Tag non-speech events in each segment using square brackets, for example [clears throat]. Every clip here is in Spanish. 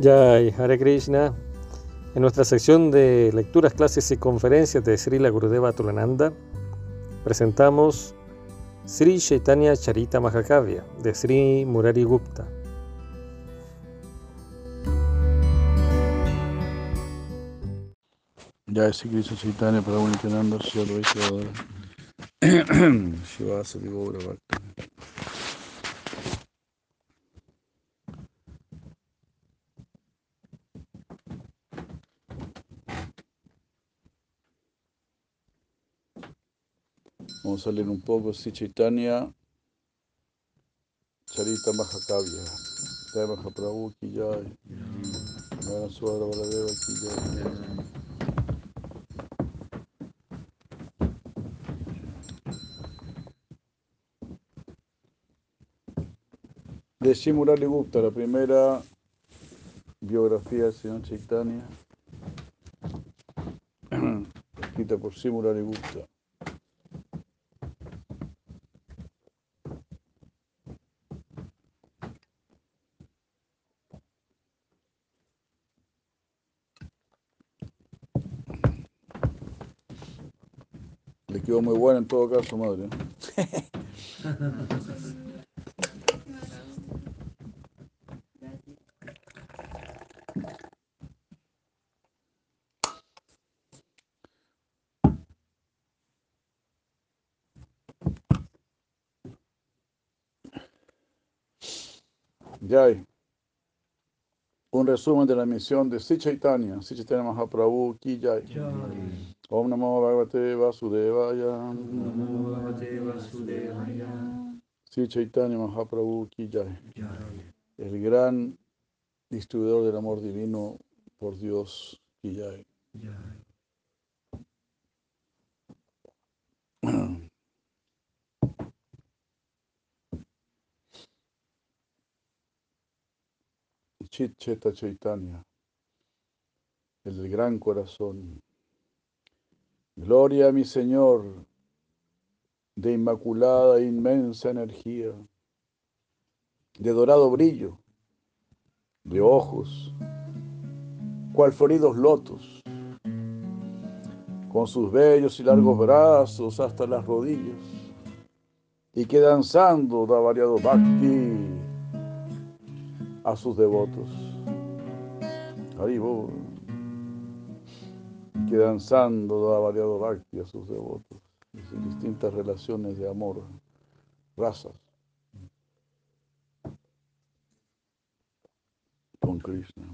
Jai Hare Krishna. En nuestra sección de lecturas, clases y conferencias de Srila Gurudeva Tulananda, presentamos Sri Chaitanya Charita Mahakavya de Sri Murari Gupta. Jai Sri Krishna Chaitanya Prabhu Nityananda Shri Advaita Shivasa [coughs] Divora Bhakta Vamos a leer un poco Sri Chaitanya Charita Mahakavya Jai Mahaprabhu Ki Jai Vana Suara Baladeva Ki Jai de Shimurali Gupta, la primera biografía del señor Chaitanya, [clears throat] escrita por Shimurali Gupta. Quedó muy buena en todo caso, madre. Jai. Un resumen de la misión de Sri Chaitanya, Sri Chaitanya Mahaprabhu Ki Jai. Om Namo Bhagavate Vasudevaya. Sri Chaitanya Mahaprabhu Ki Jai. El gran distribuidor del amor divino por Dios Ki Jai. Chit Cheta Chaitanya, el gran corazón. Gloria a mi Señor, de inmaculada e inmensa energía, de dorado brillo, de ojos, cual floridos lotos, con sus bellos y largos brazos hasta las rodillas, y que danzando da variado bhakti a sus devotos. Haribo, que danzando da variado bhakti a sus devotos, en distintas relaciones de amor, razas, con Krishna.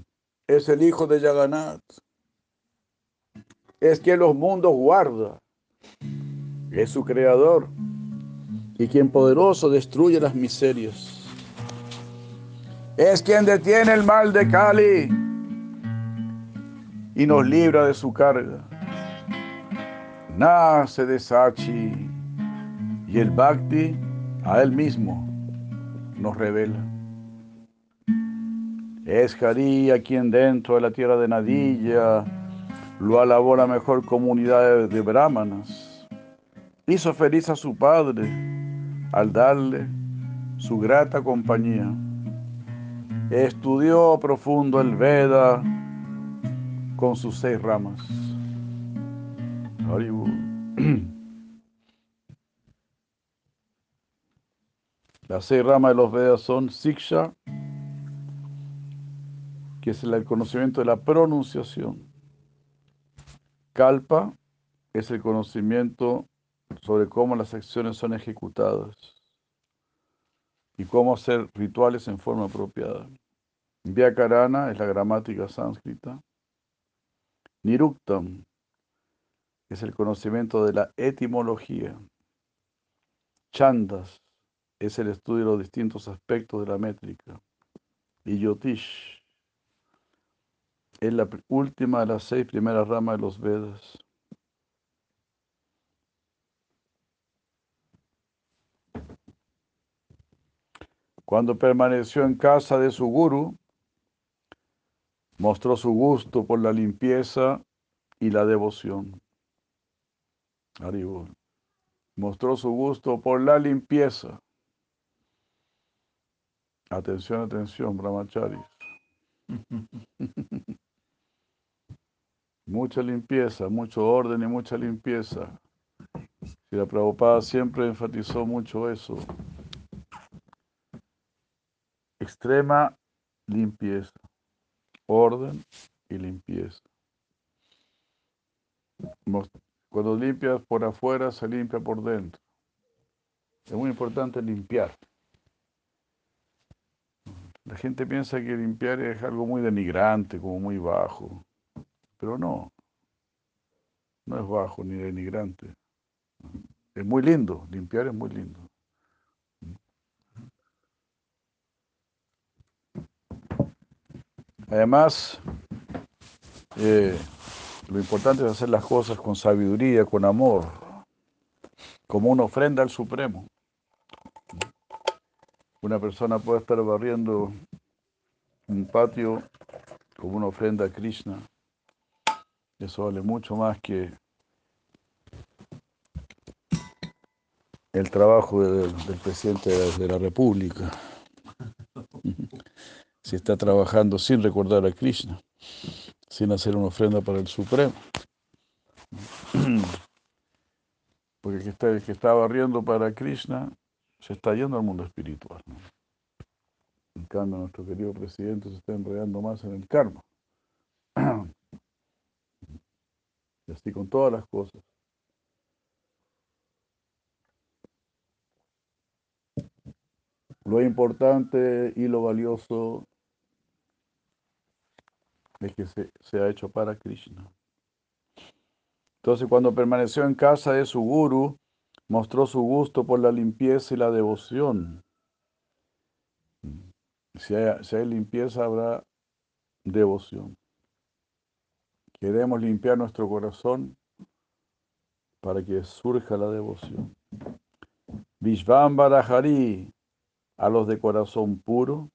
Es el hijo de Jagannath, es quien los mundos guarda, es su creador. Y quien poderoso destruye las miserias. Es quien detiene el mal de Cali y nos libra de su carga. Nace de Sachi y el Bhakti a él mismo nos revela. Es Hari a quien dentro de la tierra de Nadilla lo alabó la mejor comunidad de brahmanas. Hizo feliz a su padre al darle su grata compañía. Estudió profundo el Veda con sus seis ramas. [clears throat] Las seis ramas de los Vedas son Siksha, que es el conocimiento de la pronunciación. Kalpa es el conocimiento sobre cómo las acciones son ejecutadas y cómo hacer rituales en forma apropiada. Vyakarana es la gramática sánscrita. Niruktam es el conocimiento de la etimología. Chandas es el estudio de los distintos aspectos de la métrica. Y Yotish es la última de las seis primeras ramas de los Vedas. Cuando permaneció en casa de su guru, mostró su gusto por la limpieza y la devoción. Haribol. Mostró su gusto por la limpieza. Atención, atención, brahmacharis. [laughs] mucha limpieza, mucho orden y mucha limpieza. Y la Prabhupada siempre enfatizó mucho eso. Extrema limpieza, orden y limpieza. Cuando limpias por afuera, se limpia por dentro. Es muy importante limpiar. La gente piensa que limpiar es algo muy denigrante, como muy bajo. Pero no, no es bajo ni denigrante. Es muy lindo, limpiar es muy lindo. Además, eh, lo importante es hacer las cosas con sabiduría, con amor, como una ofrenda al Supremo. Una persona puede estar barriendo un patio como una ofrenda a Krishna. Eso vale mucho más que el trabajo del, presidente de la, República. Si está trabajando sin recordar a Krishna, sin hacer una ofrenda para el Supremo. [clears throat] Porque el que está, barriendo para Krishna se está yendo al mundo espiritual. En cambio, nuestro querido presidente se está enredando más en el karma. [clears throat] Y así con todas las cosas. Lo importante y lo valioso es que se, ha hecho para Krishna. Entonces, cuando permaneció en casa de su guru, mostró su gusto por la limpieza y la devoción. Si hay, limpieza, habrá devoción. Queremos limpiar nuestro corazón para que surja la devoción. Vishvambara Hari, a los de corazón puro,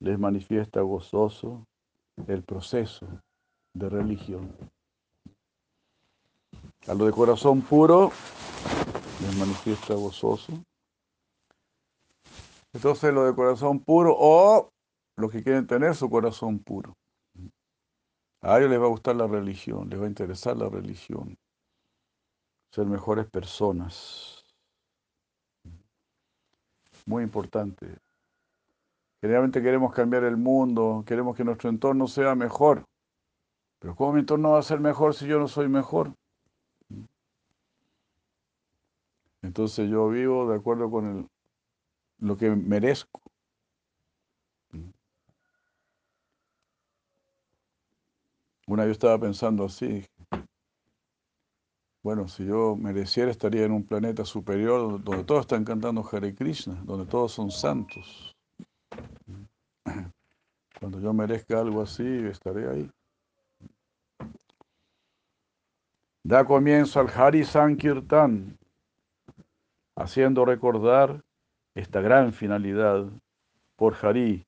les manifiesta gozoso el proceso de religión. A los de corazón puro, les manifiesta gozoso. Entonces, lo de corazón puro o los que quieren tener su corazón puro. A ellos les va a gustar la religión, les va a interesar la religión, ser mejores personas. Muy importante. Generalmente queremos cambiar el mundo, queremos que nuestro entorno sea mejor. Pero ¿cómo mi entorno va a ser mejor si yo no soy mejor? Entonces yo vivo de acuerdo con lo que merezco. Una vez estaba pensando así, bueno, si yo mereciera estaría en un planeta superior donde todos están cantando Hare Krishna, donde todos son santos. Cuando yo merezca algo así, estaré ahí. Da comienzo al Hari Sankirtan, haciendo recordar esta gran finalidad por Hari,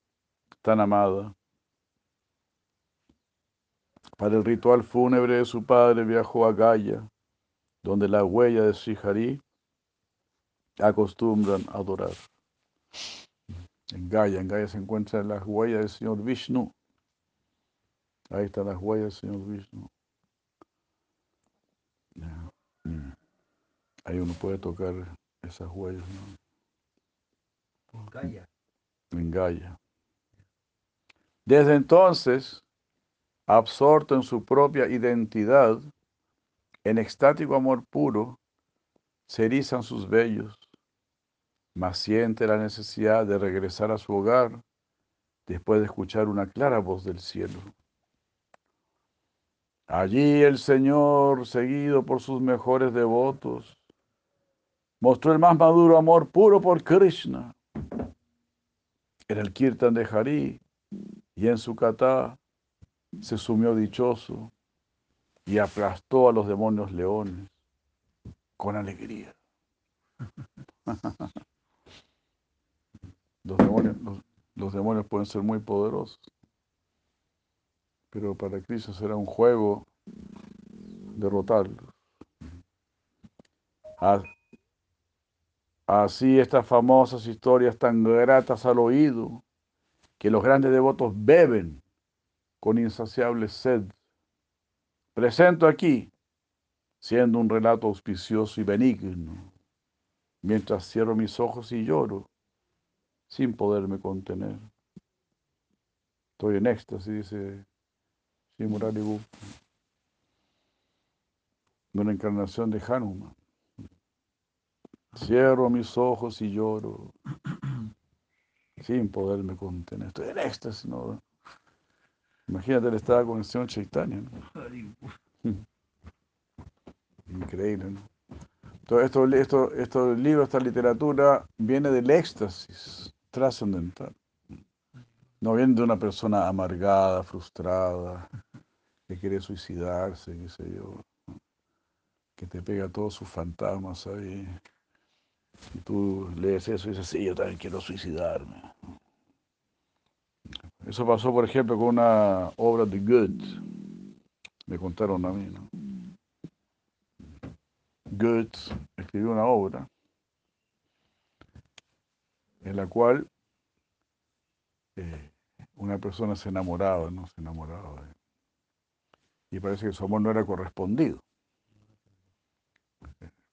tan amada. Para el ritual fúnebre de su padre viajó a Gaya donde la huella de Srihari acostumbran a adorar. En Gaia, en Gaia se encuentran las huellas del Señor Vishnu. Ahí están las huellas del Señor Vishnu. Mm. Ahí uno puede tocar esas huellas. En Gaia. En Gaia. Desde entonces, absorto en su propia identidad, en extático amor puro, se erizan sus vellos, mas siente la necesidad de regresar a su hogar después de escuchar una clara voz del cielo. Allí el Señor, seguido por sus mejores devotos, mostró el más maduro amor puro por Krishna. En el kirtan de Hari y en su kata se sumió dichoso y aplastó a los demonios leones con alegría. [laughs] Los demonios, los, demonios pueden ser muy poderosos, pero para Cristo será un juego derrotarlos. Así estas famosas historias tan gratas al oído, que los grandes devotos beben con insaciable sed. Presento aquí, siendo un relato auspicioso y benigno, mientras cierro mis ojos y lloro, sin poderme contener. Estoy en éxtasis, dice Shimurari Gupta. Una encarnación de Hanuman. Cierro mis ojos y lloro, sin poderme contener. Estoy en éxtasis, ¿no? Imagínate, él estaba con el señor Chaitanya. Increíble, ¿no? Todo esto, esto, libros, esta literatura, viene del éxtasis trascendental. No viene de una persona amargada, frustrada, que quiere suicidarse, qué sé yo, que te pega todos sus fantasmas ahí. Y tú lees eso y dices, sí, yo también quiero suicidarme. Eso pasó, por ejemplo, con una obra de Goethe. Me contaron a mí, ¿no? Goethe escribió una obra en la cual eh, una persona se enamoraba, ¿no? Se enamoraba de y parece que su amor no era correspondido.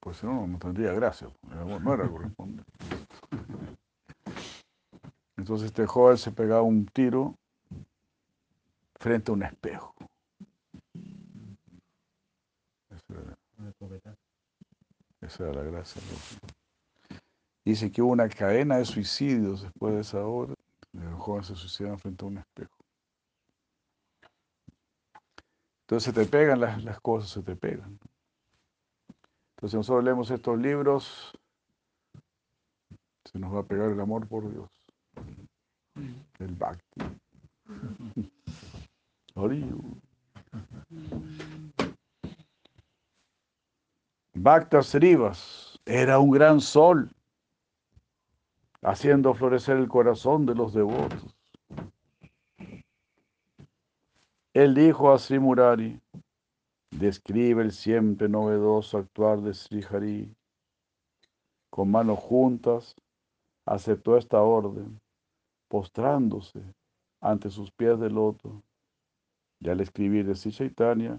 Pues si no, no tendría gracia. El amor no era correspondido. Entonces este joven se pegaba un tiro frente a un espejo. Esa era, la gracia. Dice que hubo una cadena de suicidios después de esa hora. El joven se suicidaba frente a un espejo. Entonces se te pegan las, las cosas, se te pegan. Entonces nosotros leemos estos libros, se nos va a pegar el amor por Dios, el Bhakti. [laughs] Bhakta Srivas era un gran sol, haciendo florecer el corazón de los devotos. Él dijo a Sri Murari, describe el siempre novedoso actuar de Sri Hari. Con manos juntas, aceptó esta orden, postrándose ante sus pies de loto. Y al escribir de Sri Chaitanya,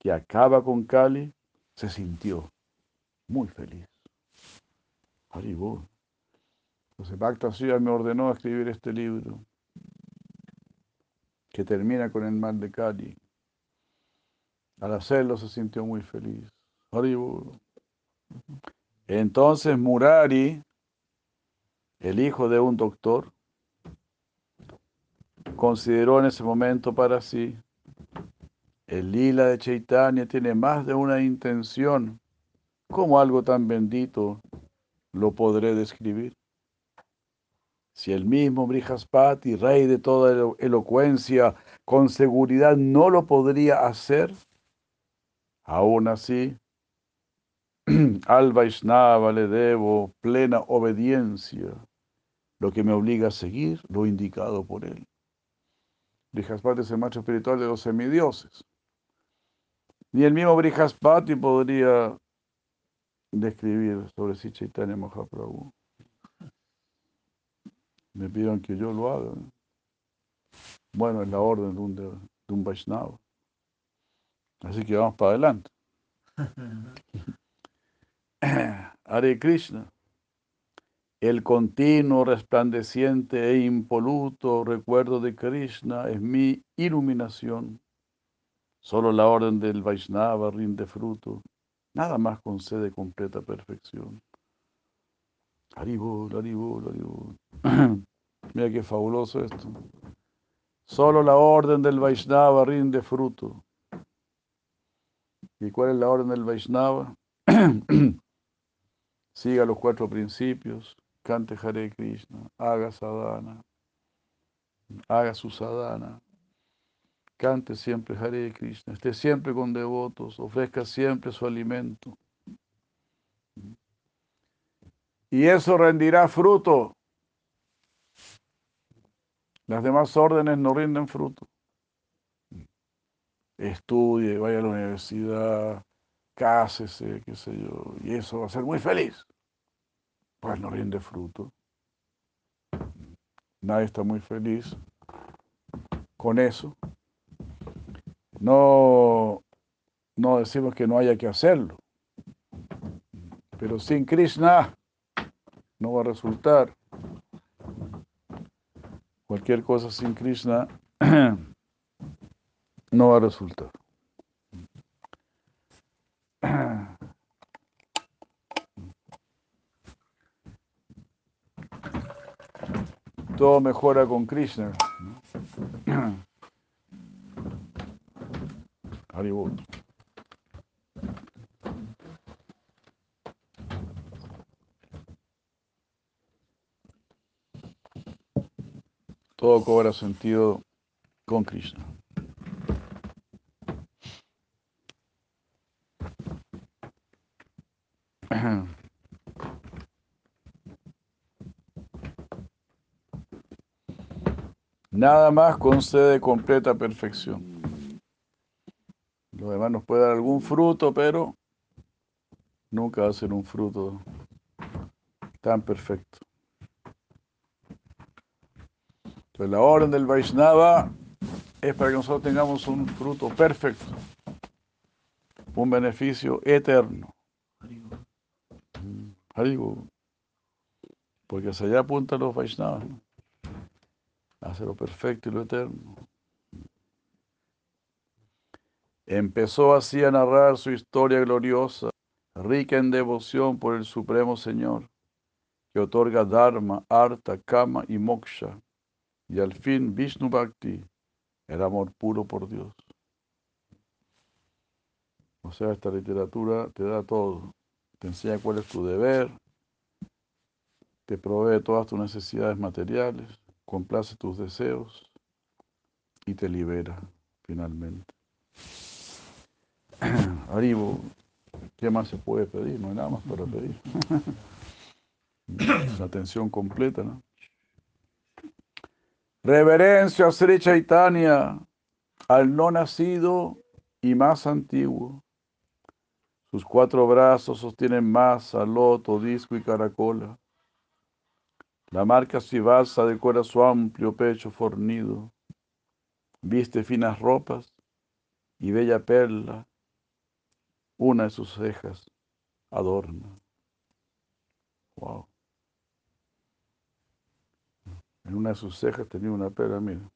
que acaba con Kali, se sintió muy feliz. Haribol. Entonces Bhakta me ordenó escribir este libro que termina con el mal de Kali. Al hacerlo se sintió muy feliz. Entonces Murari, el hijo de un doctor, consideró en ese momento para sí, el lila de Chaitanya tiene más de una intención. ¿Cómo algo tan bendito lo podré describir? Si el mismo Brihaspati, rey de toda elocuencia, con seguridad no lo podría hacer, aún así, [clears throat] al Vaishnava le debo plena obediencia, lo que me obliga a seguir lo indicado por él. Brihaspati es el macho espiritual de los semidioses. Ni el mismo Brihaspati podría describir sobre si Chaitanya Mahaprabhu me pidieron que yo lo haga. Bueno, es la orden de un, de, un Vaishnava. Así que vamos para adelante. [laughs] Hare Krishna, el continuo, resplandeciente e impoluto recuerdo de Krishna es mi iluminación. Solo la orden del Vaishnava rinde fruto. Nada más concede completa perfección. Haribol, Haribol, Haribol. Mira qué fabuloso esto. Solo la orden del Vaishnava rinde fruto. ¿Y cuál es la orden del Vaishnava? [clears throat] Siga los cuatro principios, cante Hare Krishna, haga sadhana, haga su sadhana, cante siempre Hare Krishna, esté siempre con devotos, ofrezca siempre su alimento. Y eso rendirá fruto. Las demás órdenes no rinden fruto. Estudie, vaya a la universidad, cásese, qué sé yo, y eso va a ser muy feliz. Pues no rinde fruto. Nadie está muy feliz con eso. No, no decimos que no haya que hacerlo, pero sin Krishna no va a resultar. Cualquier cosa sin Krishna [clears throat] no va a resultar. [clears throat] Todo mejora con Krishna. [clears throat] Haribut. Todo cobra sentido con Krishna. [clears throat] Nada más concede completa perfección. Lo demás nos puede dar algún fruto, pero nunca va a ser un fruto tan perfecto. La orden del Vaishnava es para que nosotros tengamos un fruto perfecto, un beneficio eterno. Porque hacia allá apuntan los Vaishnavas hace lo perfecto y lo eterno. Empezó así a narrar su historia gloriosa, rica en devoción por el Supremo Señor, que otorga Dharma, Arta, Kama y Moksha, y al fin Vishnu Bhakti, el amor puro por Dios. O sea, esta literatura te da todo, te enseña cuál es tu deber, te provee todas tus necesidades materiales, complace tus deseos y te libera finalmente. [clears throat] Aribo, ¿qué más se puede pedir? No hay nada más para pedir. [laughs] La atención completa, ¿no? Reverencia a Sri al no nacido y más antiguo. Sus cuatro brazos sostienen masa, loto, disco y caracola. La marca Sivasa decora su amplio pecho fornido. Viste finas ropas y bella perla. Una de sus cejas adorna. Wow. En una de sus cejas tenía una perla, mira.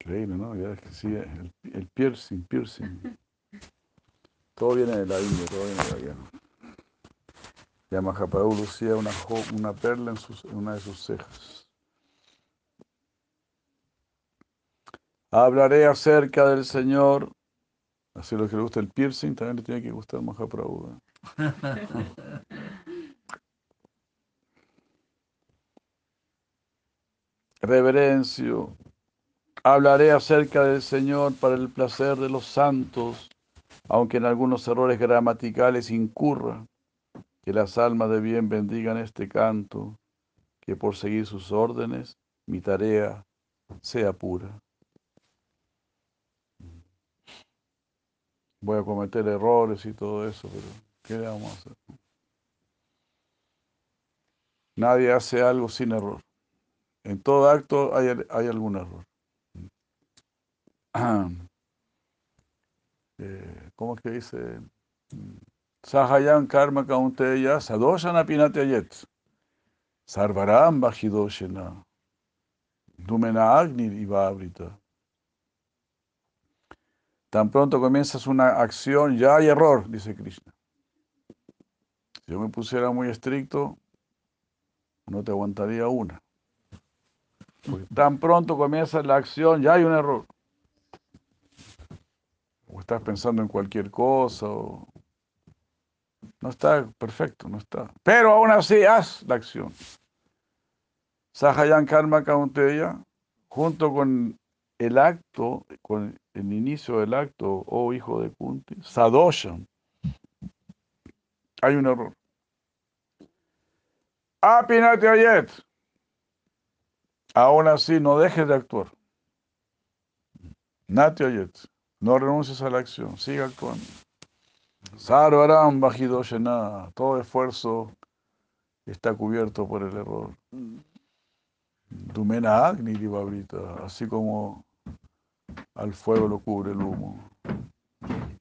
Increíble, ¿no? Ya es que sí, el, piercing, piercing. Todo viene de la India, todo viene de allá. Ya Mahaprabhu lucía una, una perla en, una de sus cejas. Hablaré acerca del Señor. Así lo que le gusta el piercing, también le tiene que gustar Mahaprabhu. ¿eh? [laughs] Reverencio. Hablaré acerca del Señor para el placer de los santos, aunque en algunos errores gramaticales incurra. Que las almas de bien bendigan este canto, que por seguir sus órdenes mi tarea sea pura. Voy a cometer errores y todo eso, pero ¿qué le vamos a hacer? Nadie hace algo sin error. En todo acto hay, hay algún error. [clears throat] Eh, ¿Cómo es que dice? Sahayam karma kaunteya sadoshana pinatayet. Sarvaram bajidoshena. Dumena agni ivabrita. Tan pronto comienzas una acción, ya hay error, dice Krishna. Si yo me pusiera muy estricto, no te aguantaría una. Porque tan pronto comienza la acción, ya hay un error. O estás pensando en cualquier cosa, no está perfecto, no está. Pero aún así, haz la acción. Sahayan Karma Kaunteya, junto con el acto, con el inicio del acto, oh hijo de Kunti, Sadoshan. Hay un error. Apinate Ayet. Aún así, no dejes de actuar. Nati Ayet. No renuncies a la acción, siga actuando. Sarvaram Bajidoshena, todo esfuerzo está cubierto por el error. Dumena Agni Divabrita, así como al fuego lo cubre el humo.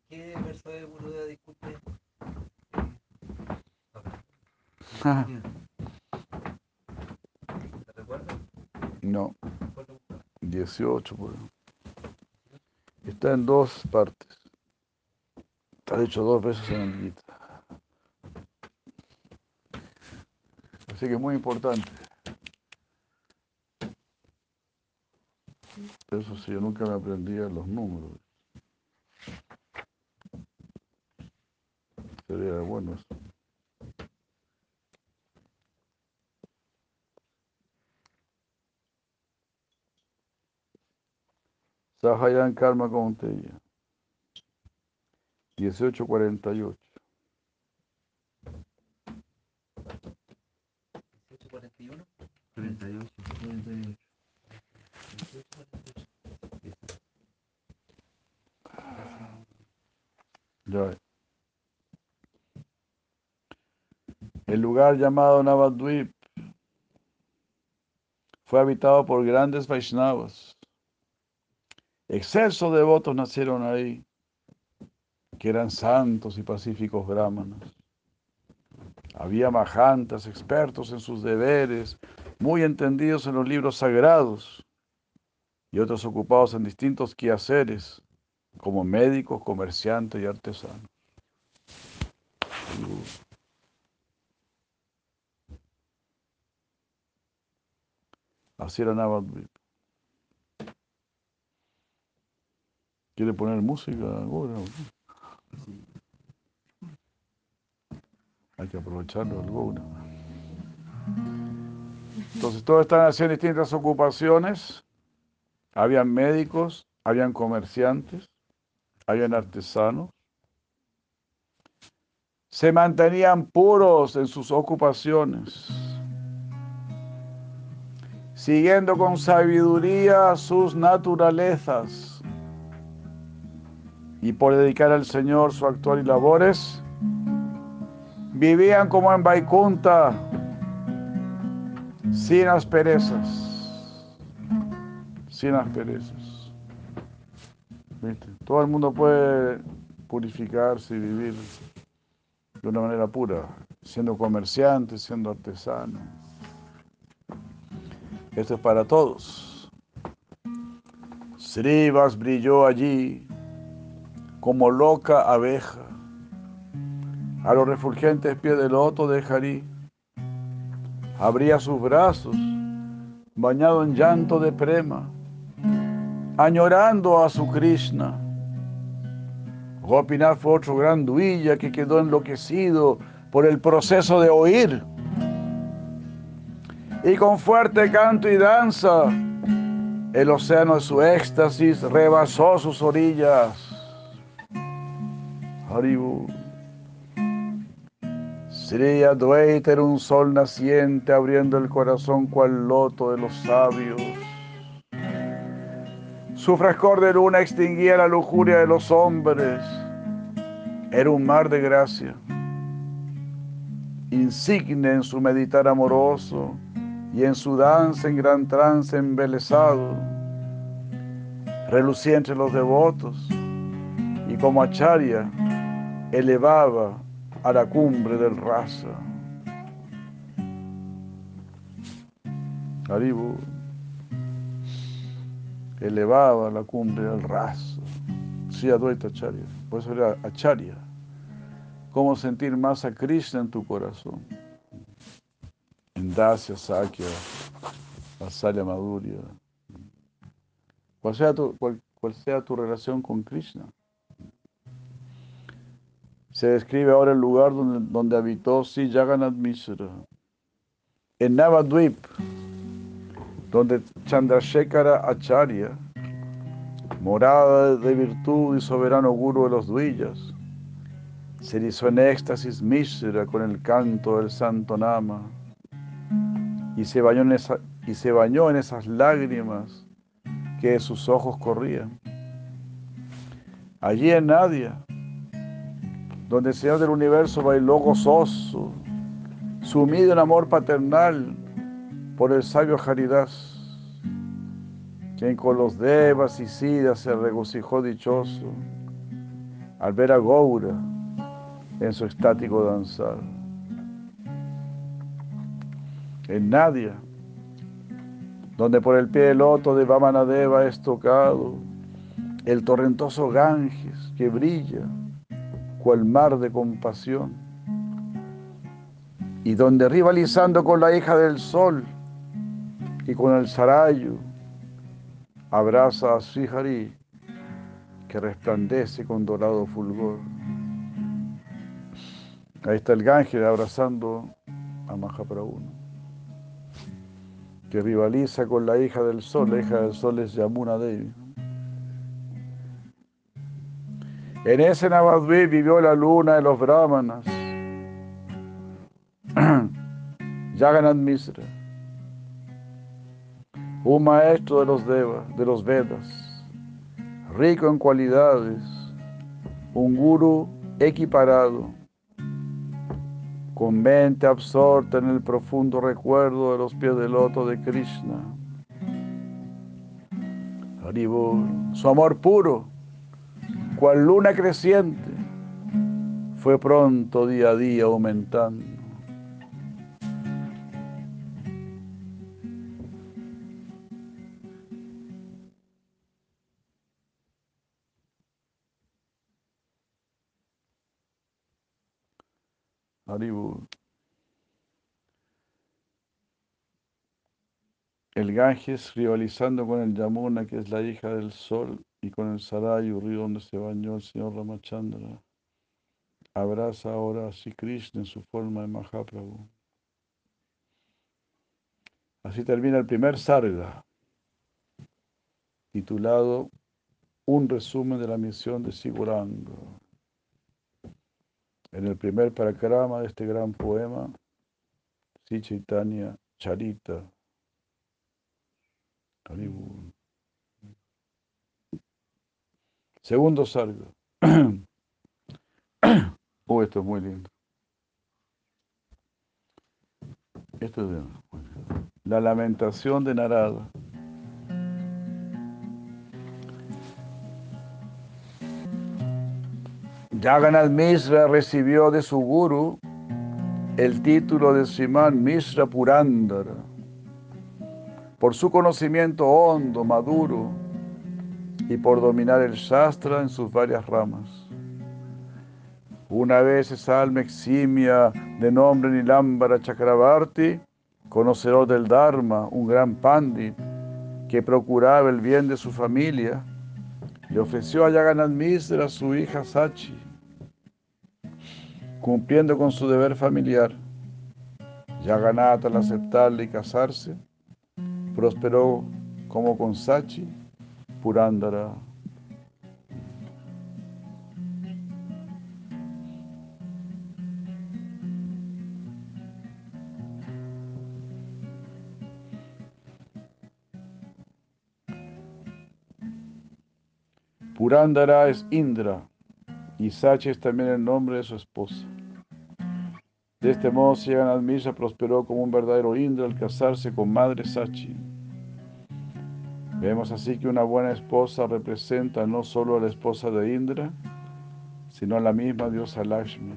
¿Qué verso de Gurudeva, disculpe? [laughs] ¿Te recuerdas? No, ¿Cuál lo buscaba? 18 por ahí. Está en dos partes. Está hecho dos veces en el Gita. Así que es muy importante. Eso sí, yo nunca me aprendía los números. Sería bueno eso. Sahayan Karma Kauntella. 1848. 1841. 38. 48. 1848. Ya ve. El lugar llamado Navadvip fue habitado por grandes Vaishnavas. Excelsos devotos nacieron ahí, que eran santos y pacíficos brahmanas. Había majantas, expertos en sus deberes, muy entendidos en los libros sagrados, y otros ocupados en distintos quehaceres, como médicos, comerciantes y artesanos. Así era Navadvip. ¿Quiere poner música ahora? Hay que aprovecharlo alguna. Entonces todos están haciendo distintas ocupaciones. Habían médicos, habían comerciantes, habían artesanos. Se mantenían puros en sus ocupaciones, siguiendo con sabiduría sus naturalezas y por dedicar al Señor su actual y labores, vivían como en Vaikunta, sin asperezas, sin asperezas. Todo el mundo puede purificarse y vivir de una manera pura, siendo comerciante, siendo artesano. Esto es para todos. Srivas brilló allí como loca abeja a los refulgentes pies del loto de Harí. Abría sus brazos, bañado en llanto de prema, añorando a su Krishna. Gopinath fue otro gran duilla que quedó enloquecido por el proceso de oír. Y con fuerte canto y danza, el océano de su éxtasis rebasó sus orillas. Haribu. Sri Advaita era un sol naciente abriendo el corazón cual loto de los sabios. Su frescor de luna extinguía la lujuria de los hombres. Era un mar de gracia, insigne en su meditar amoroso y en su danza en gran trance embelesado. Relucía entre los devotos y como acharya elevaba a la cumbre del rasa. Haribu elevaba a la cumbre del rasa. Sí, Advaita Acharya. Por eso era Acharya. Cómo sentir más a Krishna en tu corazón. En Dasya, Sakya, Vasalya Madhurya. Cual sea tu relación con Krishna. Se describe ahora el lugar donde, donde habitó Sri Jagannath Mishra. En Navadvip, donde Chandrasekhara Acharya, morada de virtud y soberano guru de los duillas, se erizó en éxtasis Mishra con el canto del santo Nama y se bañó en, esa, y se bañó en esas lágrimas que de sus ojos corrían. Allí en Nadia, donde el Señor del universo bailó gozoso, sumido en amor paternal por el sabio Haridas. quien con los devas y sidas se regocijó dichoso al ver a Goura en su estático danzar. En Nadia, donde por el pie del loto de Vamanadeva es tocado el torrentoso Ganges que brilla cual mar de compasión, y donde rivalizando con la hija del sol y con el Sarayu, abraza a Srihari que resplandece con dorado fulgor. Ahí está el Ganges abrazando a Mahaprabhu, que rivaliza con la hija del sol. La hija del sol es Yamuna Devi. En ese Navadvip vivió la luna de los brahmanas, [clears throat] Jagannath Misra, un maestro de los devas, de los Vedas, rico en cualidades, un guru equiparado, con mente absorta en el profundo recuerdo de los pies del loto de Krishna. Su amor puro, cual luna creciente, fue pronto día a día aumentando. El Ganges rivalizando con el Yamuna, que es la hija del sol, y con el Sarayu, río donde se bañó el señor Ramachandra. Abraza ahora a Sri Krishna en su forma de Mahaprabhu. Así termina el primer sarga, titulado Un resumen de la misión de Siguranga. En el primer parakrama de este gran poema, Sri Chaitanya Charita. Segundo sarga. [clears throat] oh, esto es muy lindo. Esto es de, la lamentación de Narada. Jagannath Mishra recibió de su guru el título de Siman Mishra Purandara por su conocimiento hondo, maduro, y por dominar el Shastra en sus varias ramas. Una vez esa alma eximia de nombre Nilambara Chakrabarti, conocedor del Dharma, un gran pandit que procuraba el bien de su familia, le ofreció a Yaganat Misra su hija Sachi, cumpliendo con su deber familiar. Yaganat al aceptarle y casarse, prosperó como con Sachi Purandara. Purandara es Indra y Sachi es también el nombre de su esposa. De este modo, Sigan Misha prosperó como un verdadero Indra al casarse con madre Sachi. Vemos así que una buena esposa representa no solo a la esposa de Indra, sino a la misma diosa Lakshmi.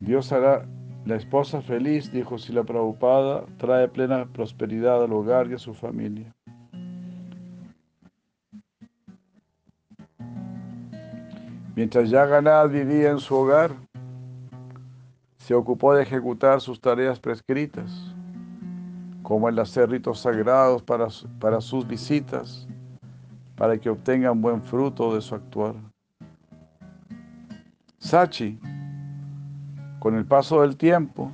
Dios hará la esposa feliz, dijo Sila Prabhupada, trae plena prosperidad al hogar y a su familia. Mientras Yaganad vivía en su hogar, se ocupó de ejecutar sus tareas prescritas como el hacer ritos sagrados para, para sus visitas, para que obtengan buen fruto de su actuar. Sachi, con el paso del tiempo,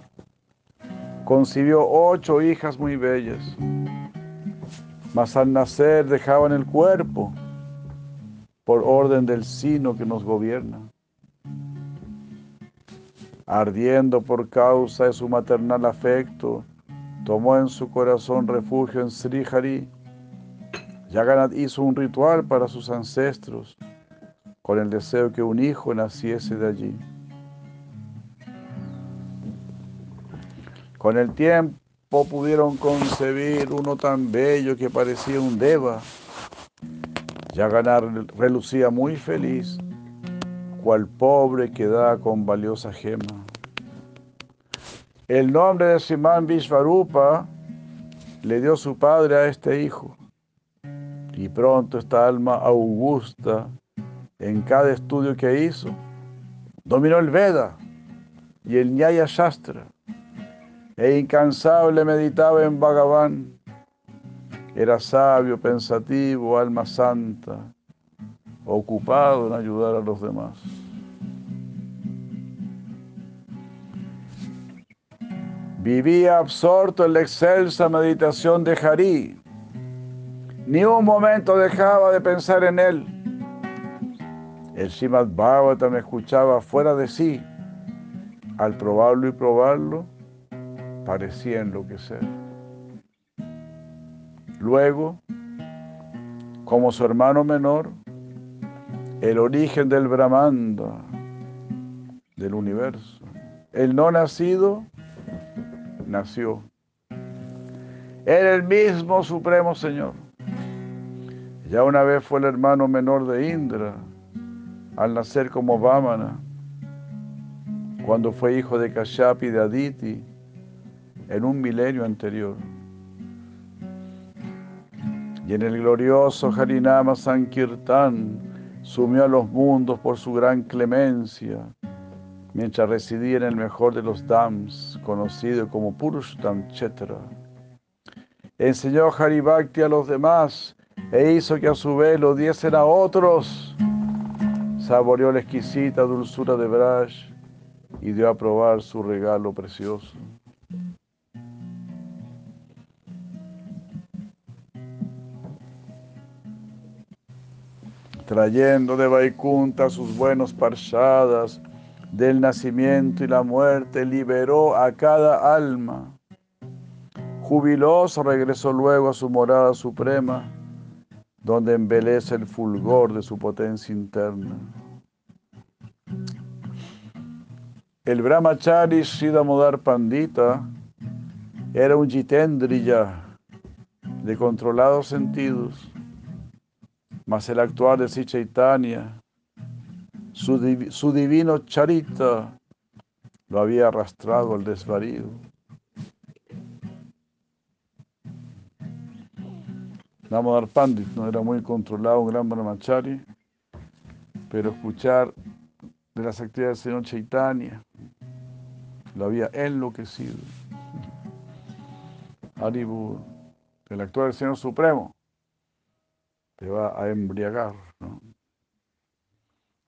concibió ocho hijas muy bellas, mas al nacer dejaban el cuerpo por orden del sino que nos gobierna. Ardiendo por causa de su maternal afecto, tomó en su corazón refugio en Srihari. Yaganat hizo un ritual para sus ancestros con el deseo que un hijo naciese de allí. Con el tiempo, pudieron concebir uno tan bello que parecía un deva. ganar relucía muy feliz, cual pobre que da con valiosa gema. El nombre de Simán Vishvarupa le dio su padre a este hijo. Y pronto esta alma augusta, en cada estudio que hizo, dominó el Veda y el Nyaya Shastra, e incansable meditaba en Bhagavan. Era sabio, pensativo, alma santa, ocupado en ayudar a los demás. Vivía absorto en la excelsa meditación de Harí. Ni un momento dejaba de pensar en él. El Srimad Bhagavatam escuchaba fuera de sí. Al probarlo y probarlo, parecía enloquecer. Luego, como su hermano menor, el origen del Brahmanda, del universo, el no nacido, nació. Era el mismo Supremo Señor. Ya una vez fue el hermano menor de Indra, al nacer como Vamana, cuando fue hijo de Kashyap y de Aditi, en un milenio anterior. Y en el glorioso Harinama Sankirtan sumió a los mundos por su gran clemencia mientras residía en el mejor de los dams, conocido como Purushtam Chetra. Enseñó Haribhakti a los demás e hizo que a su vez lo diesen a otros. Saboreó la exquisita dulzura de Braj y dio a probar su regalo precioso. Trayendo de Vaikunta sus buenos parshadas, del nacimiento y la muerte, liberó a cada alma. Jubiloso regresó luego a su morada suprema, donde embelece el fulgor de su potencia interna. El brahmachari Siddhamodar Pandita era un jitendriya de controlados sentidos, mas el actuar de Sichaitanya su, divino charita lo había arrastrado al desvarío. Damodar Pandit no era muy controlado, un gran brahmachari, pero escuchar de las actividades del señor Chaitanya lo había enloquecido. Aribu, el actual del Señor Supremo, te va a embriagar. ¿no?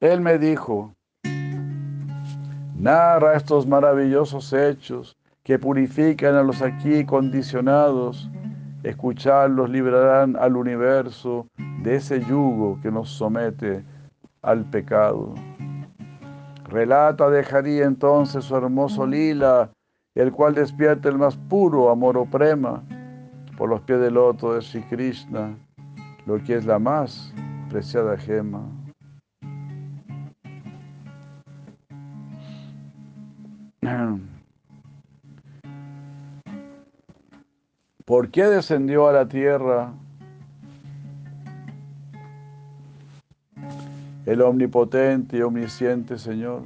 Él me dijo, narra estos maravillosos hechos que purifican a los aquí condicionados, escucharlos librarán al universo de ese yugo que nos somete al pecado. Relata dejaría entonces su hermoso lila, el cual despierta el más puro amor o prema por los pies del loto de Sri Krishna, lo que es la más preciada gema. [clears throat] ¿Por qué descendió a la tierra el omnipotente y omnisciente Señor?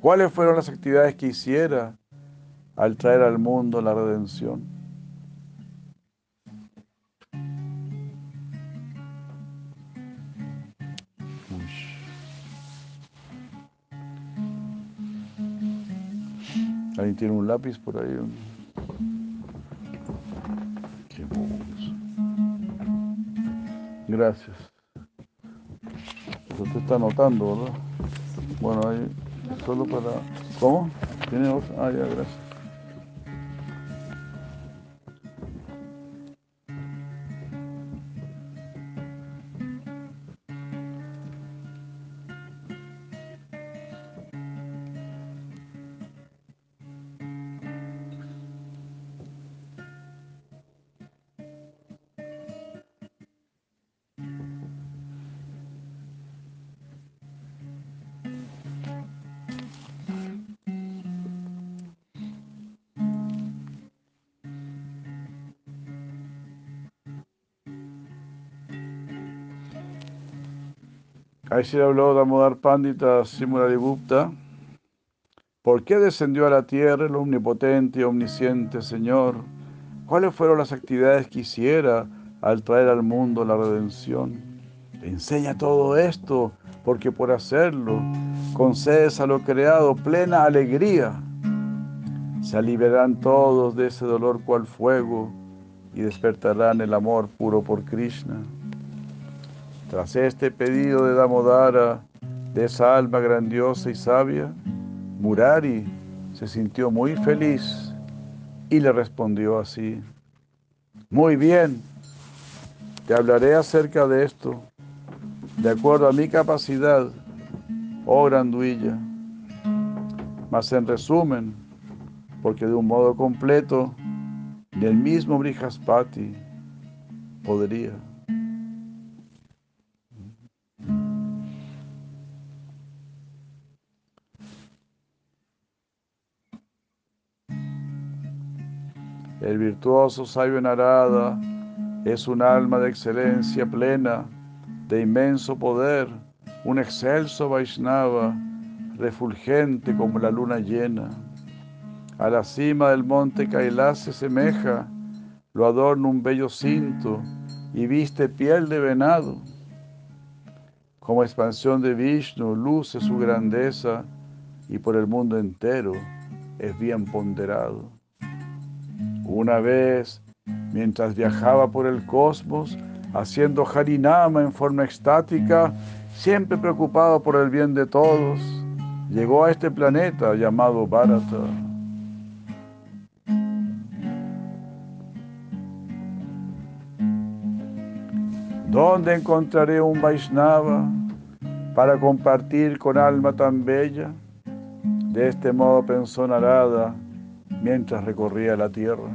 ¿Cuáles fueron las actividades que hiciera al traer al mundo la redención? ¿Alguien tiene un lápiz por ahí? Qué bobos. Gracias. Usted está anotando, ¿verdad? Bueno, ahí solo para... ¿Cómo? ¿Tiene otro? Ah, ya, gracias. Así habló Damodar Pandita Gupta. ¿Por qué descendió a la tierra el omnipotente y omnisciente Señor? ¿Cuáles fueron las actividades que hiciera al traer al mundo la redención? Enseña todo esto, porque por hacerlo concedes a lo creado plena alegría. Se aliviarán todos de ese dolor cual fuego y despertarán el amor puro por Krishna. Tras este pedido de Damodara, de esa alma grandiosa y sabia, Murari se sintió muy feliz y le respondió así, muy bien, te hablaré acerca de esto, de acuerdo a mi capacidad, oh granduilla. Mas en resumen, porque de un modo completo, ni el mismo Brihaspati podría. El virtuoso sabio Narada es un alma de excelencia plena, de inmenso poder, un excelso Vaishnava, refulgente como la luna llena. A la cima del monte Kailas se semeja, lo adorna un bello cinto y viste piel de venado. Como expansión de Vishnu luce su grandeza y por el mundo entero es bien ponderado. Una vez, mientras viajaba por el cosmos, haciendo Harinama en forma extática, siempre preocupado por el bien de todos, llegó a este planeta llamado Bharata. ¿Dónde encontraré un Vaishnava para compartir con alma tan bella? De este modo pensó Narada mientras recorría la tierra.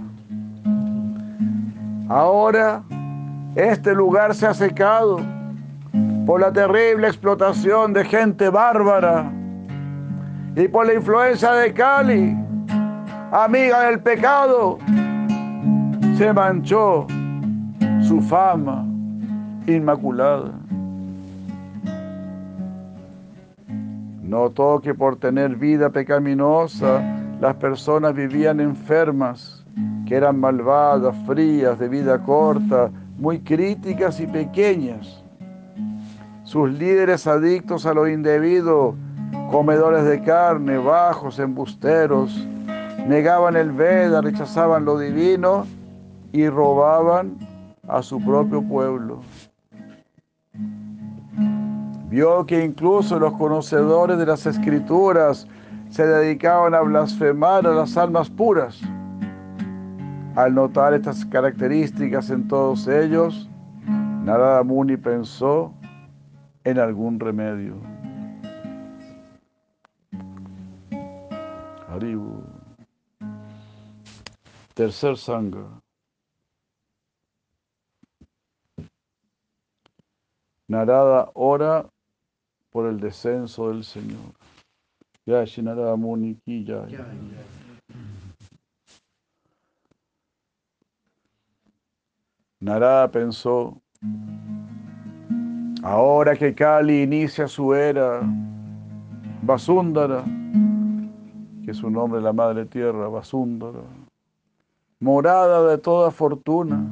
Ahora este lugar se ha secado por la terrible explotación de gente bárbara y por la influencia de Cali, amiga del pecado, se manchó su fama inmaculada. Notó que por tener vida pecaminosa, las personas vivían enfermas, que eran malvadas, frías, de vida corta, muy críticas y pequeñas. Sus líderes adictos a lo indebido, comedores de carne, bajos, embusteros, negaban el Veda, rechazaban lo divino y robaban a su propio pueblo. Vio que incluso los conocedores de las escrituras se dedicaban a blasfemar a las almas puras. Al notar estas características en todos ellos, Narada Muni pensó en algún remedio. Haribu. Tercer sangha. Narada ora por el descenso del Señor. Ya Narada Muni ki ya. Narada pensó, ahora que Kali inicia su era, Vasundara, que es su nombre la madre tierra, Vasundara, morada de toda fortuna,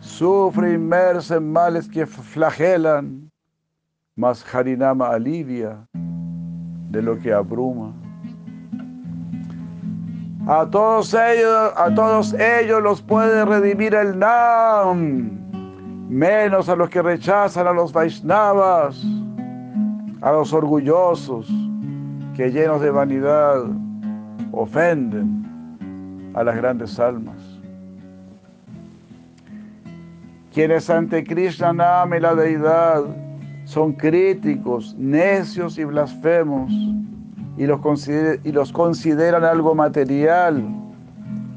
sufre inmersa en males que flagelan, mas Harinama alivia de lo que abruma. A todos ellos, a todos ellos los puede redimir el Nam, menos a los que rechazan a los Vaishnavas, a los orgullosos, que llenos de vanidad ofenden a las grandes almas. Quienes ante Krishna Nam y la deidad son críticos, necios y blasfemos y los, consideran algo material,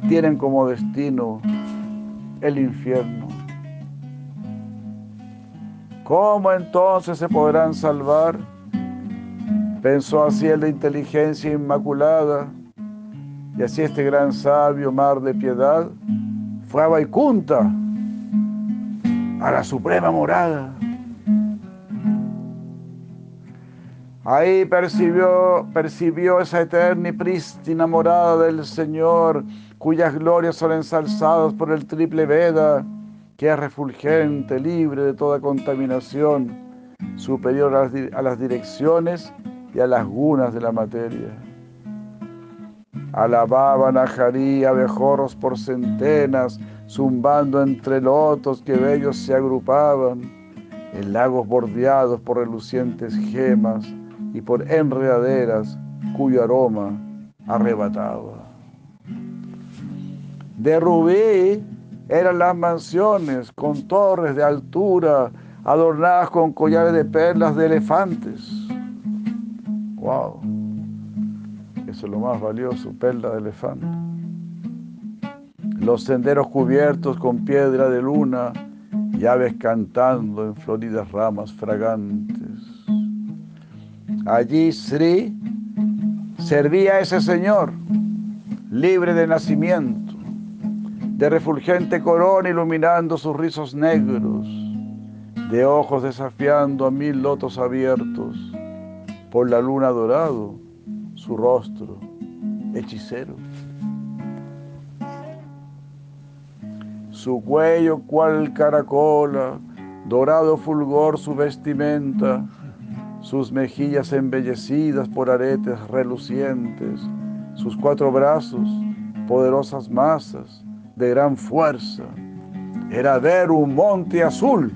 tienen como destino el infierno. ¿Cómo entonces se podrán salvar? Pensó así el de inteligencia inmaculada, y así este gran sabio mar de piedad fue a Vaikunta, a la suprema morada Ahí percibió, percibió esa eterna y prístina morada del Señor, cuyas glorias son ensalzadas por el triple Veda, que es refulgente, libre de toda contaminación, superior a las, direcciones y a las gunas de la materia. Alababan a Jarí, abejorros por centenas, zumbando entre lotos que bellos se agrupaban, en lagos bordeados por relucientes gemas, y por enredaderas cuyo aroma arrebataba. De rubí eran las mansiones con torres de altura adornadas con collares de perlas de elefantes. ¡Wow! Eso es lo más valioso, perla de elefante. Los senderos cubiertos con piedra de luna y aves cantando en floridas ramas fragantes. Allí Sri servía a ese señor, libre de nacimiento, de refulgente corona iluminando sus rizos negros, de ojos desafiando a mil lotos abiertos, por la luna dorado, su rostro hechicero. Su cuello cual caracola, dorado fulgor su vestimenta, sus mejillas embellecidas por aretes relucientes, sus cuatro brazos, poderosas masas de gran fuerza. Era ver un monte azul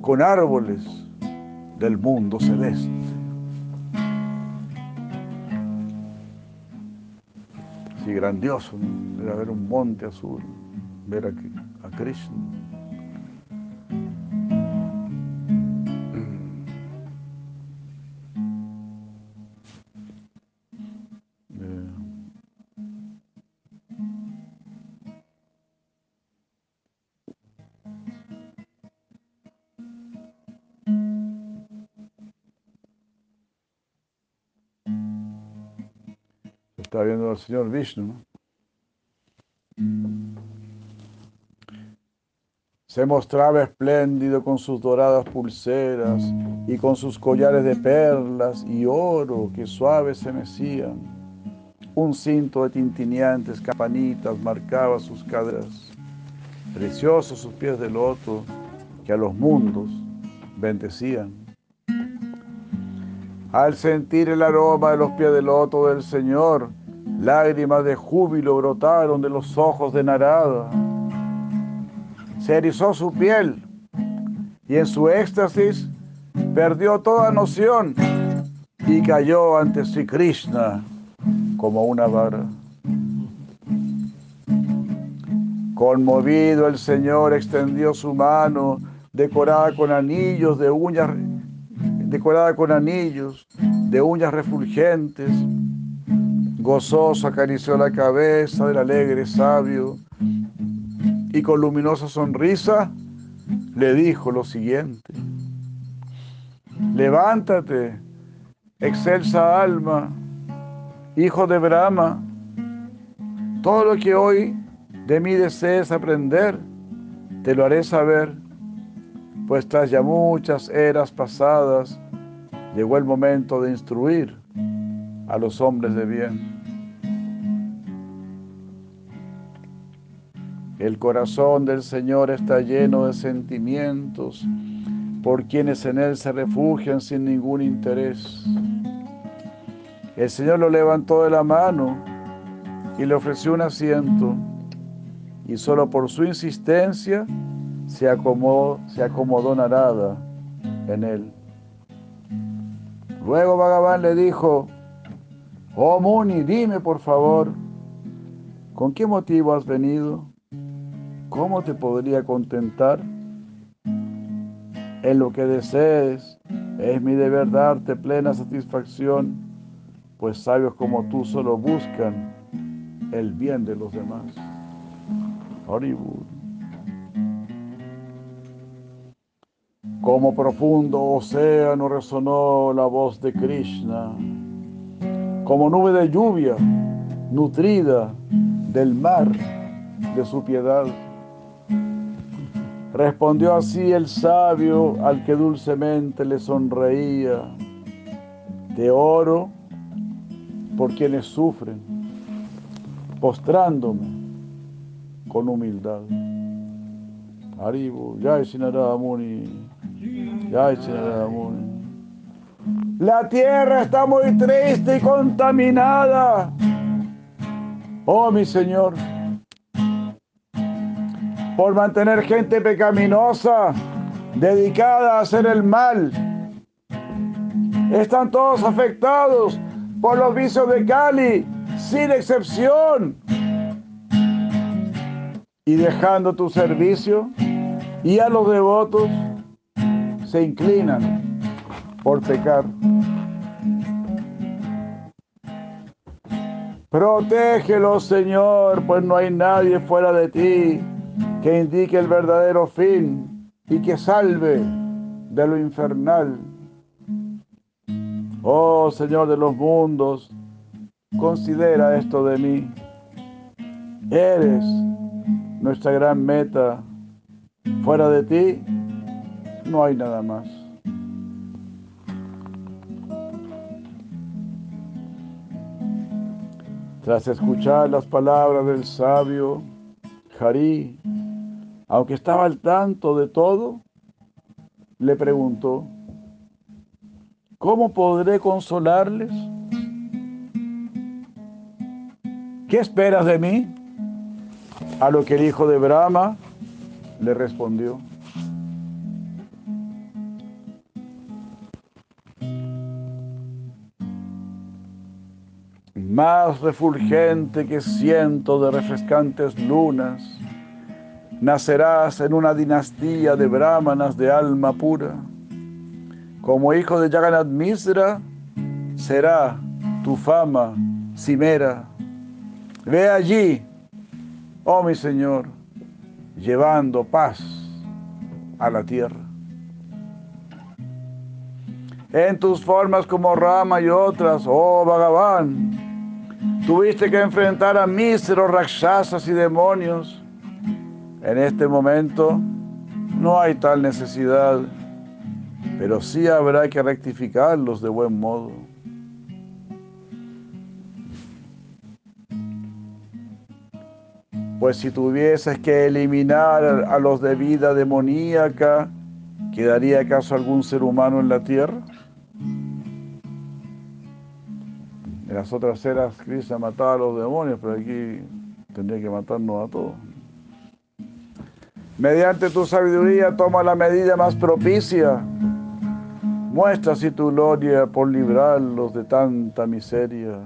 con árboles del mundo celeste. Sí, grandioso, era ver un monte azul, ver a, a Krishna. Señor Vishnu. Se mostraba espléndido con sus doradas pulseras y con sus collares de perlas y oro que suaves se mecían. Un cinto de tintineantes campanitas marcaba sus caderas. Preciosos sus pies de loto que a los mundos bendecían. Al sentir el aroma de los pies de loto del Señor, Lágrimas de júbilo brotaron de los ojos de Narada. Se erizó su piel y en su éxtasis perdió toda noción y cayó ante Sri Krishna como una vara. Conmovido el Señor extendió su mano decorada con anillos de uñas decorada con anillos de uñas refulgentes Gozoso acarició la cabeza del alegre sabio y con luminosa sonrisa le dijo lo siguiente. Levántate, excelsa alma, hijo de Brahma. Todo lo que hoy de mí desees aprender, te lo haré saber, pues tras ya muchas eras pasadas, llegó el momento de instruir a los hombres de bien. El corazón del Señor está lleno de sentimientos por quienes en Él se refugian sin ningún interés. El Señor lo levantó de la mano y le ofreció un asiento y solo por su insistencia se acomodó, se Narada en él. Luego Bhagavan le dijo, Oh Muni, dime por favor, ¿con qué motivo has venido? ¿Cómo te podría contentar? En lo que desees, es mi deber darte plena satisfacción, pues sabios como tú solo buscan el bien de los demás. Hollywood. Como profundo océano resonó la voz de Krishna, como nube de lluvia nutrida del mar de su piedad. Respondió así el sabio al que dulcemente le sonreía. Te oro por quienes sufren, postrándome con humildad. Haribo, Jai Muni, Jai. La tierra está muy triste y contaminada. Oh mi Señor, por mantener gente pecaminosa dedicada a hacer el mal. Están todos afectados por los vicios de Cali, sin excepción. Y dejando tu servicio, y a los devotos se inclinan por pecar. Protégelo, Señor, pues no hay nadie fuera de ti que indique el verdadero fin y que salve de lo infernal. Oh Señor de los mundos, considera esto de mí. Eres nuestra gran meta. Fuera de ti no hay nada más. Tras escuchar las palabras del sabio Harí, aunque estaba al tanto de todo, le preguntó, ¿cómo podré consolarles? ¿Qué esperas de mí? A lo que el hijo de Brahma le respondió. Más refulgente que cientos de refrescantes lunas, nacerás en una dinastía de brahmanas de alma pura. Como hijo de Jagannath Misra, será tu fama cimera. Ve allí, oh mi Señor, llevando paz a la tierra. En tus formas como Rama y otras, oh Bhagavan, tuviste que enfrentar a míseros rakshasas y demonios. En este momento no hay tal necesidad, pero sí habrá que rectificarlos de buen modo. Pues si tuvieses que eliminar a los de vida demoníaca, ¿quedaría acaso algún ser humano en la tierra? En las otras eras Krishna mataba a los demonios, pero aquí tendría que matarnos a todos. Mediante tu sabiduría toma la medida más propicia. Muestra así tu gloria por librarlos de tanta miseria.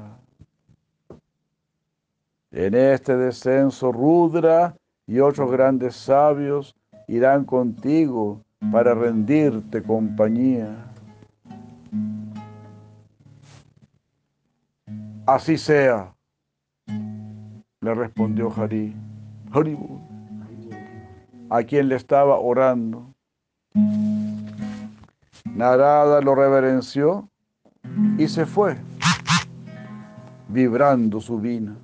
En este descenso Rudra y otros grandes sabios irán contigo para rendirte compañía. Así sea, le respondió Hari, a quien le estaba orando. Narada lo reverenció y se fue, vibrando su vina.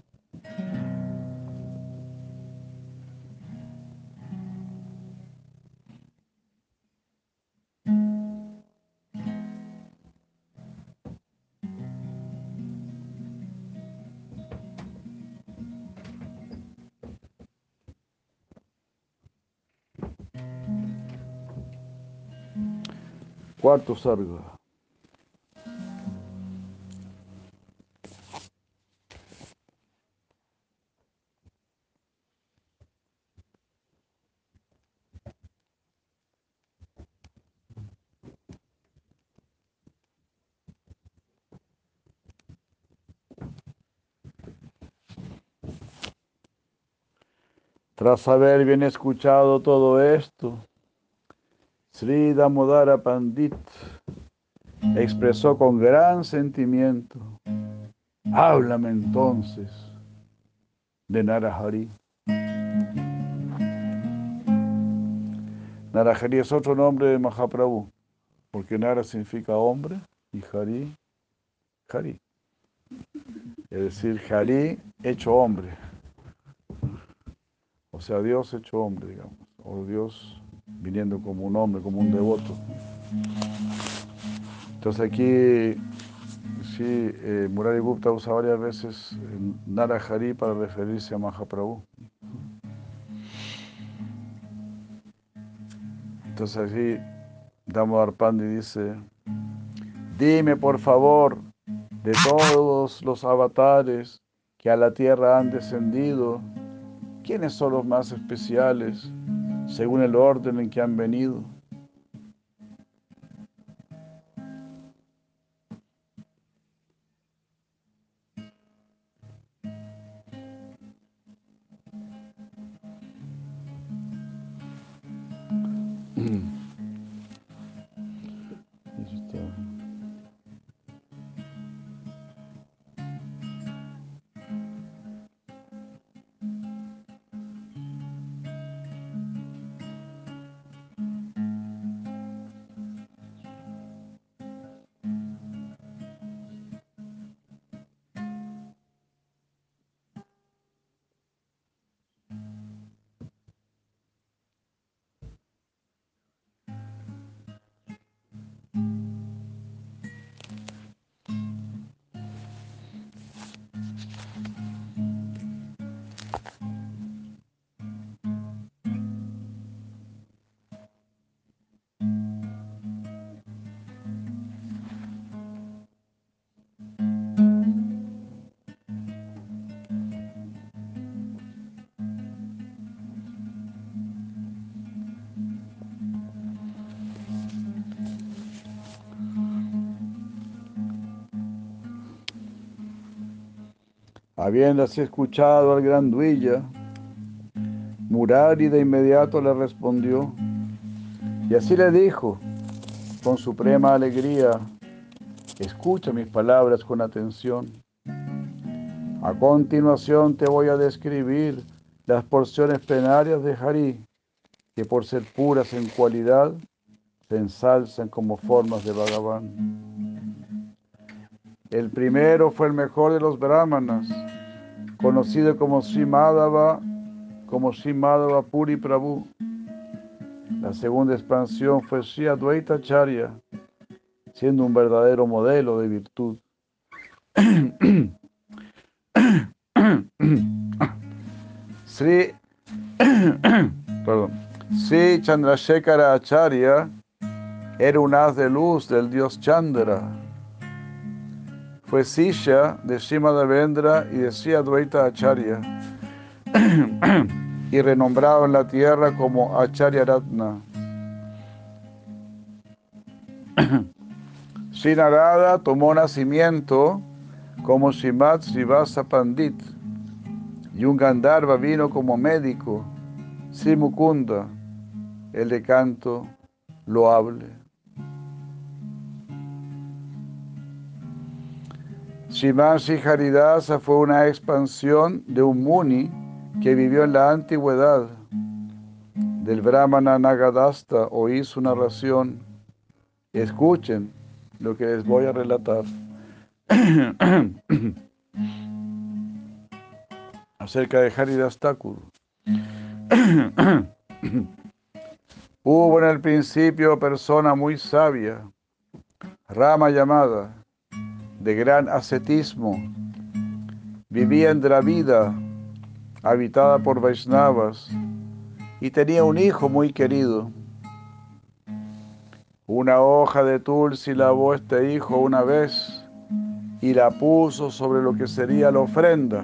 Cuarto sarga. Tras haber bien escuchado todo esto, Sri Damodara Pandit expresó con gran sentimiento, háblame entonces de Narahari. Narahari es otro nombre de Mahaprabhu, porque Nara significa hombre y Hari, Hari. Es decir, Hari hecho hombre. O sea, Dios hecho hombre, digamos, o Dios viniendo como un hombre, como un devoto. Entonces aquí Sí, eh, Murari Gupta usa varias veces eh, Narahari para referirse a Mahaprabhu. Entonces aquí Damodar Pandi dice, dime por favor de todos los avatares que a la tierra han descendido, ¿quiénes son los más especiales según el orden en que han venido? Habiendo así escuchado al gran Duilla, Murari de inmediato le respondió, y así le dijo, con suprema alegría, escucha mis palabras con atención. A continuación te voy a describir las porciones plenarias de Hari, que por ser puras en cualidad, se ensalzan como formas de Bhagavan. El primero fue el mejor de los brahmanas, conocido como Simadava, como Simadava Puri Prabhu. La segunda expansión fue Sri Advaita Charya, siendo un verdadero modelo de virtud. [coughs] Sri, [coughs] perdón, Sri Chandrasekhara Acharya era un haz de luz del dios Chandra. Fue Sisha de Shimadavendra y de Sri Advaita Acharya [clears throat] y renombrado en la tierra como Acharya Ratna. Sri [clears throat] Narada tomó nacimiento como Shimat Srivasa Pandit y un Gandharva vino como médico, Sri Mukunda, el de canto loable. Shiman Haridasa fue una expansión de un Muni que vivió en la antigüedad. Del Brahmana Nagadasta oí su narración. Escuchen lo que les voy a relatar. [clears throat] acerca de Haridas Thakur. [clears throat] Hubo en el principio persona muy sabia, rama llamada, de gran ascetismo, vivía en Dravida, habitada por Vaisnavas, y tenía un hijo muy querido. Una hoja de tulsi lavó este hijo una vez y la puso sobre lo que sería la ofrenda,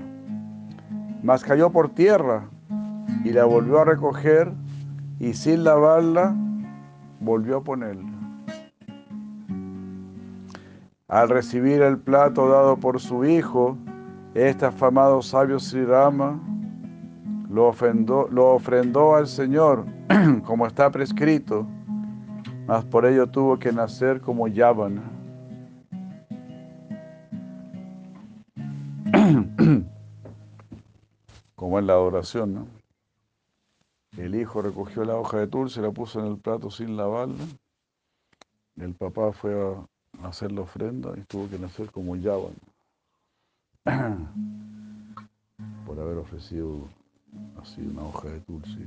mas cayó por tierra y la volvió a recoger y sin lavarla volvió a ponerla. Al recibir el plato dado por su hijo, este afamado sabio Sri Rama lo, lo ofrendó al Señor [clears throat] como está prescrito, mas por ello tuvo que nacer como Yavana. [clears throat] como en la adoración, ¿no? El hijo recogió la hoja de tul, se la puso en el plato sin lavarla. El papá fue a hacer la ofrenda y tuvo que nacer como Yavan. [clears throat] Por haber ofrecido así una hoja de tulsi.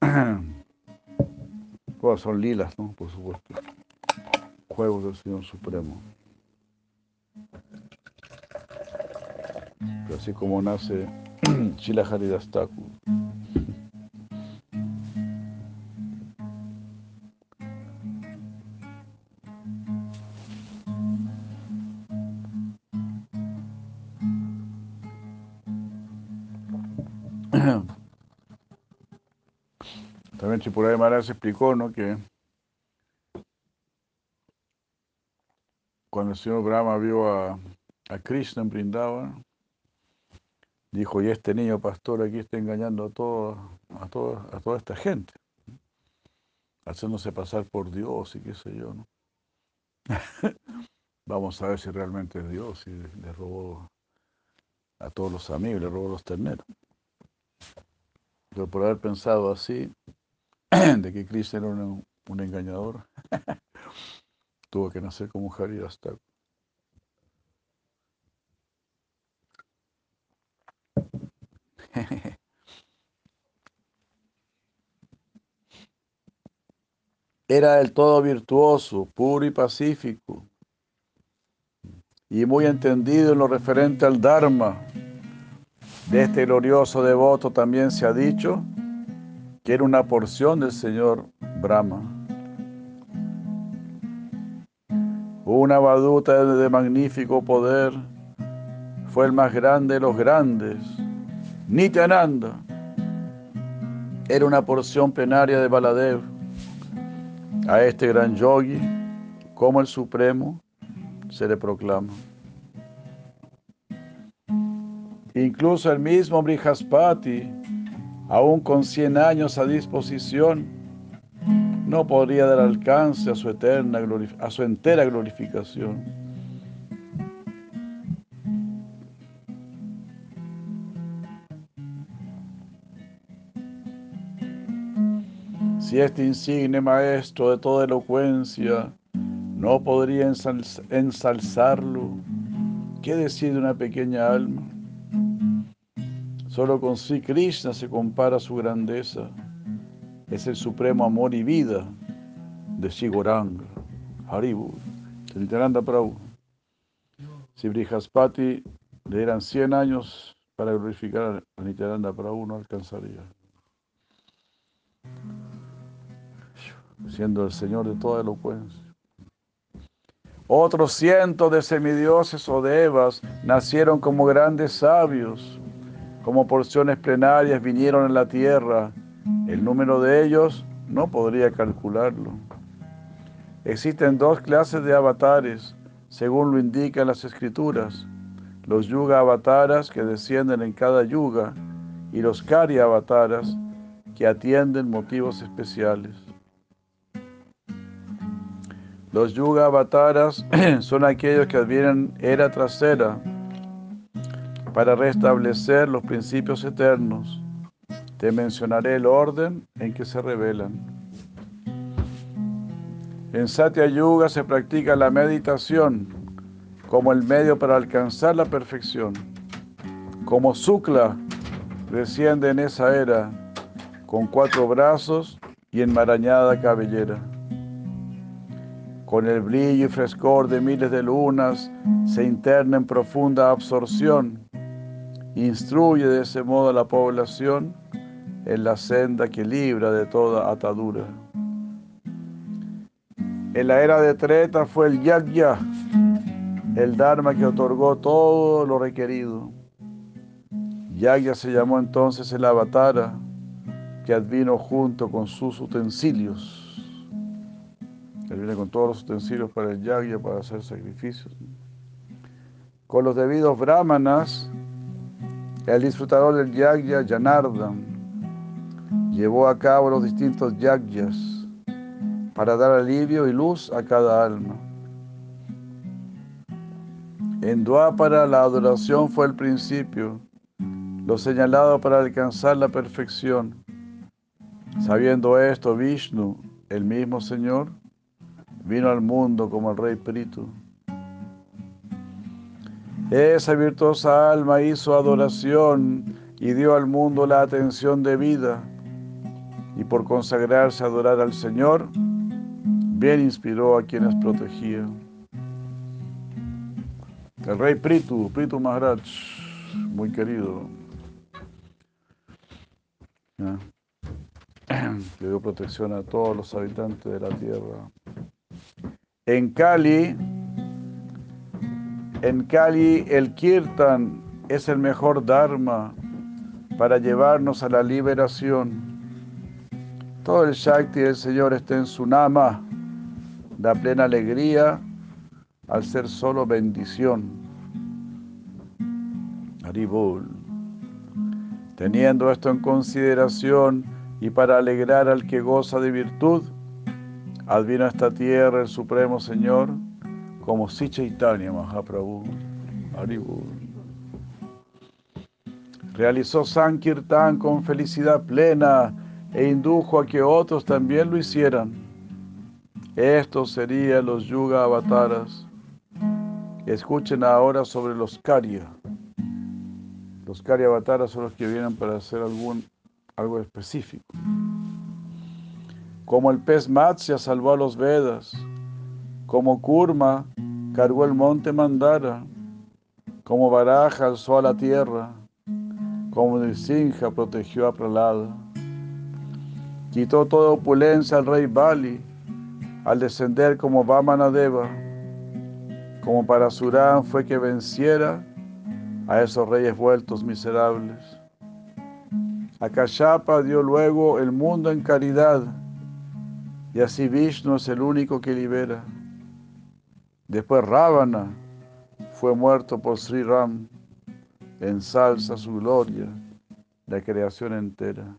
[clears throat] Todas son lilas, ¿no? Por supuesto. juegos del Señor Supremo. así como nace [clears throat] Chila Haridastaku. También Chipuraya Maharaj explicó ¿no? que cuando el señor Brahma vio a, a Krishna en Brindavan, dijo, y este niño pastor aquí está engañando a, todo, a, a toda esta gente, haciéndose pasar por Dios y qué sé yo, ¿no? [laughs] Vamos a ver si realmente es Dios y le robó a todos los amigos, le robó los terneros. Pero por haber pensado así, [clears throat] de que Cristo era un, engañador, [laughs] tuvo que nacer como hasta [laughs] Era del todo virtuoso, puro y pacífico, y muy entendido en lo referente al Dharma. De este glorioso devoto también se ha dicho que era una porción del Señor Brahma. Una baduta de magnífico poder, fue el más grande de los grandes, Nityananda. Era una porción plenaria de Baladev. A este gran yogi, como el Supremo, se le proclama. Incluso el mismo Brihaspati, aún con 100 años a disposición, no podría dar alcance a su, eterna, a su entera glorificación. Si este insigne maestro de toda elocuencia no podría ensalzarlo, ¿qué decide una pequeña alma? Solo con Sri Krishna se compara su grandeza. Es el supremo amor y vida de Sigoranga, Haribu, Nityananda Prabhu. Si Brihaspati le dieran 100 años para glorificar a Nityananda Prabhu, no alcanzaría. Siendo el Señor de toda elocuencia. Otros cientos de semidioses o devas nacieron como grandes sabios como porciones plenarias vinieron en la tierra, el número de ellos no podría calcularlo. Existen dos clases de avatares, según lo indican las escrituras. Los yuga avataras que descienden en cada yuga y los kari avataras que atienden motivos especiales. Los yuga avataras [clears throat] son aquellos que advienen era trasera para restablecer los principios eternos. Te mencionaré el orden en que se revelan. En Satya Yuga se practica la meditación como el medio para alcanzar la perfección. Como Sukla desciende en esa era con cuatro brazos y enmarañada cabellera. Con el brillo y frescor de miles de lunas se interna en profunda absorción Instruye de ese modo a la población en la senda que libra de toda atadura. En la era de Treta fue el Yagya, el Dharma que otorgó todo lo requerido. Yagya se llamó entonces el Avatara, que advino junto con sus utensilios. Él viene con todos los utensilios para el Yagya, para hacer sacrificios. Con los debidos brahmanas, el disfrutador del yagya, Janardhan, llevó a cabo los distintos yagyas para dar alivio y luz a cada alma. En Dwapara la adoración fue el principio, lo señalado para alcanzar la perfección. Sabiendo esto, Vishnu, el mismo Señor, vino al mundo como el rey Pritu esa virtuosa alma hizo adoración y dio al mundo la atención debida. Y por consagrarse a adorar al Señor, también inspiró a quienes protegía. El rey Pritu, Pritu Maharaj, muy querido, [clears throat] le dio protección a todos los habitantes de la tierra. En Cali, en Cali el kirtan es el mejor dharma para llevarnos a la liberación. Todo el Shakti del Señor está en su nama, da plena alegría al ser solo bendición. Haribol. Teniendo esto en consideración y para alegrar al que goza de virtud, advino a esta tierra el Supremo Señor como Si Chaitanya Mahaprabhu. Haribol. Realizó Sankirtan con felicidad plena e indujo a que otros también lo hicieran. Estos serían los Yuga Avataras. Escuchen ahora sobre los Karya. Los Karya Avataras son los que vienen para hacer algún, algo específico. Como el pez Matsya salvó a los Vedas, como Kurma cargó el monte Mandara, como Baraja alzó a la tierra, como Nrsimha protegió a Pralada. Quitó toda opulencia al rey Bali al descender como Vamanadeva. Como para Surán fue que venciera a esos reyes vueltos miserables. A Kashapa dio luego el mundo en caridad y así Vishnu es el único que libera. Después Ravana fue muerto por Sri Ram, ensalza su gloria, la creación entera.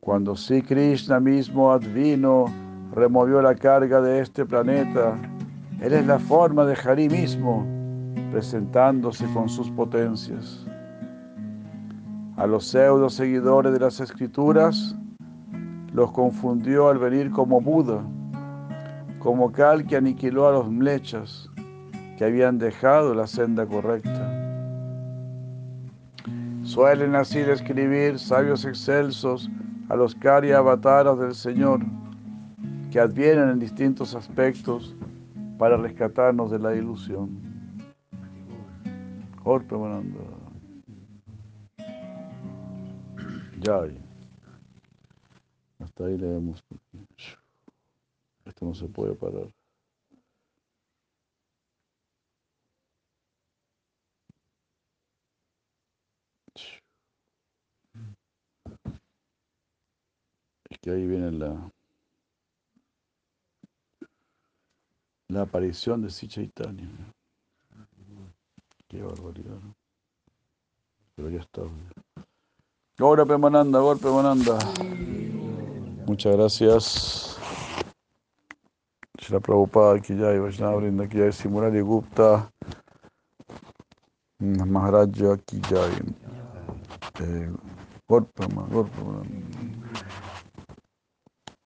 Cuando Sri Krishna mismo advino, removió la carga de este planeta, Él es la forma de Hari mismo, presentándose con sus potencias. A los pseudo seguidores de las escrituras, los confundió al venir como Buda, como Cal que aniquiló a los mlechas que habían dejado la senda correcta. Suelen así describir sabios excelsos a los cari avataras del Señor que advienen en distintos aspectos para rescatarnos de la ilusión. Ya. Hasta ahí leemos. Esto no se puede parar. Es que ahí viene la, la aparición de Sichaitanya. Qué barbaridad. ¿no? Pero ya está. Ahora Pemananda, ahora Pemananda. Muchas gracias. Shila Prabhupada ki jai, Vaishnava Vrinda ki jai, Simurari Gupta, Maharaja ki jai. Eh, Gorpama, Gorpama.